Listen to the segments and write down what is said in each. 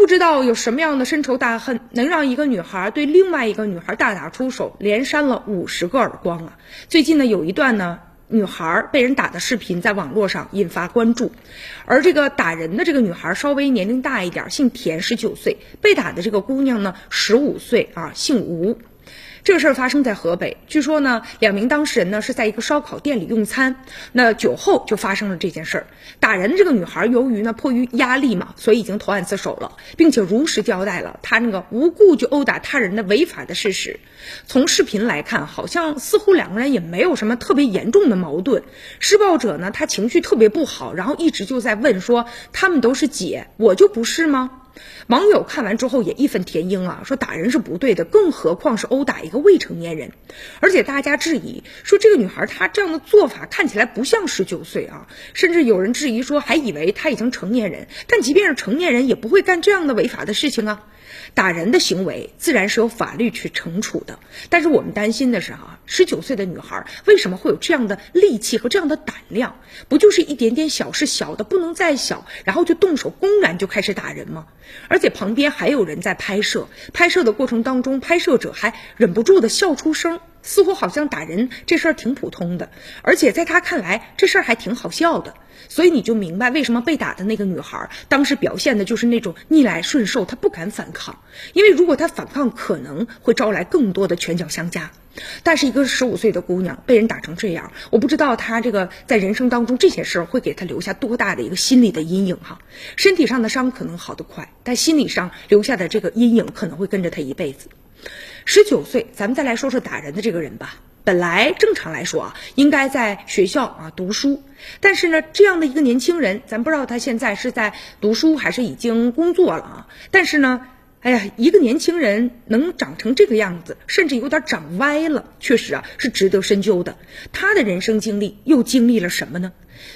不知道有什么样的深仇大恨，能让一个女孩对另外一个女孩大打出手，连扇了五十个耳光啊！最近呢，有一段呢，女孩被人打的视频在网络上引发关注，而这个打人的这个女孩稍微年龄大一点，姓田，十九岁；被打的这个姑娘呢，十五岁啊，姓吴。这个事儿发生在河北，据说呢，两名当事人呢是在一个烧烤店里用餐，那酒后就发生了这件事儿。打人的这个女孩由于呢迫于压力嘛，所以已经投案自首了，并且如实交代了她那个无故就殴打他人的违法的事实。从视频来看，好像似乎两个人也没有什么特别严重的矛盾。施暴者呢，他情绪特别不好，然后一直就在问说：“他们都是姐，我就不是吗？”网友看完之后也义愤填膺啊，说打人是不对的，更何况是殴打一个未成年人。而且大家质疑说，这个女孩她这样的做法看起来不像十九岁啊，甚至有人质疑说，还以为她已经成年人。但即便是成年人，也不会干这样的违法的事情啊。打人的行为自然是由法律去惩处的，但是我们担心的是啊，十九岁的女孩为什么会有这样的力气和这样的胆量？不就是一点点小事，小的不能再小，然后就动手公然就开始打人吗？而且旁边还有人在拍摄，拍摄的过程当中，拍摄者还忍不住的笑出声。似乎好像打人这事儿挺普通的，而且在他看来这事儿还挺好笑的，所以你就明白为什么被打的那个女孩当时表现的就是那种逆来顺受，她不敢反抗，因为如果她反抗，可能会招来更多的拳脚相加。但是一个十五岁的姑娘被人打成这样，我不知道她这个在人生当中这些事儿会给她留下多大的一个心理的阴影哈。身体上的伤可能好得快，但心理上留下的这个阴影可能会跟着她一辈子。十九岁，咱们再来说说打人的这个人吧。本来正常来说啊，应该在学校啊读书，但是呢，这样的一个年轻人，咱不知道他现在是在读书还是已经工作了啊。但是呢，哎呀，一个年轻人能长成这个样子，甚至有点长歪了，确实啊是值得深究的。他的人生经历又经历了什么呢？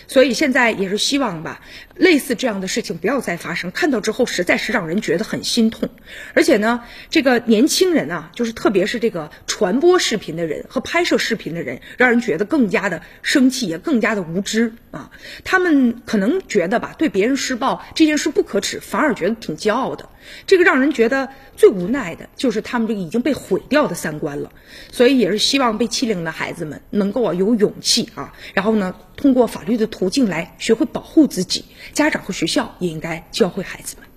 所以现在也是希望吧，类似这样的事情不要再发生。看到之后实在是让人觉得很心痛，而且呢，这个年轻人啊，就是特别是这个传播视频的人和拍摄视频的人，让人觉得更加的生气，也更加的无知啊。他们可能觉得吧，对别人施暴这件事不可耻，反而觉得挺骄傲的。这个让人觉得最无奈的就是他们这个已经被毁掉的三观了。所以也是希望被欺凌的孩子们能够啊有勇气啊，然后呢，通过法律的途径来学会保护自己。家长和学校也应该教会孩子们。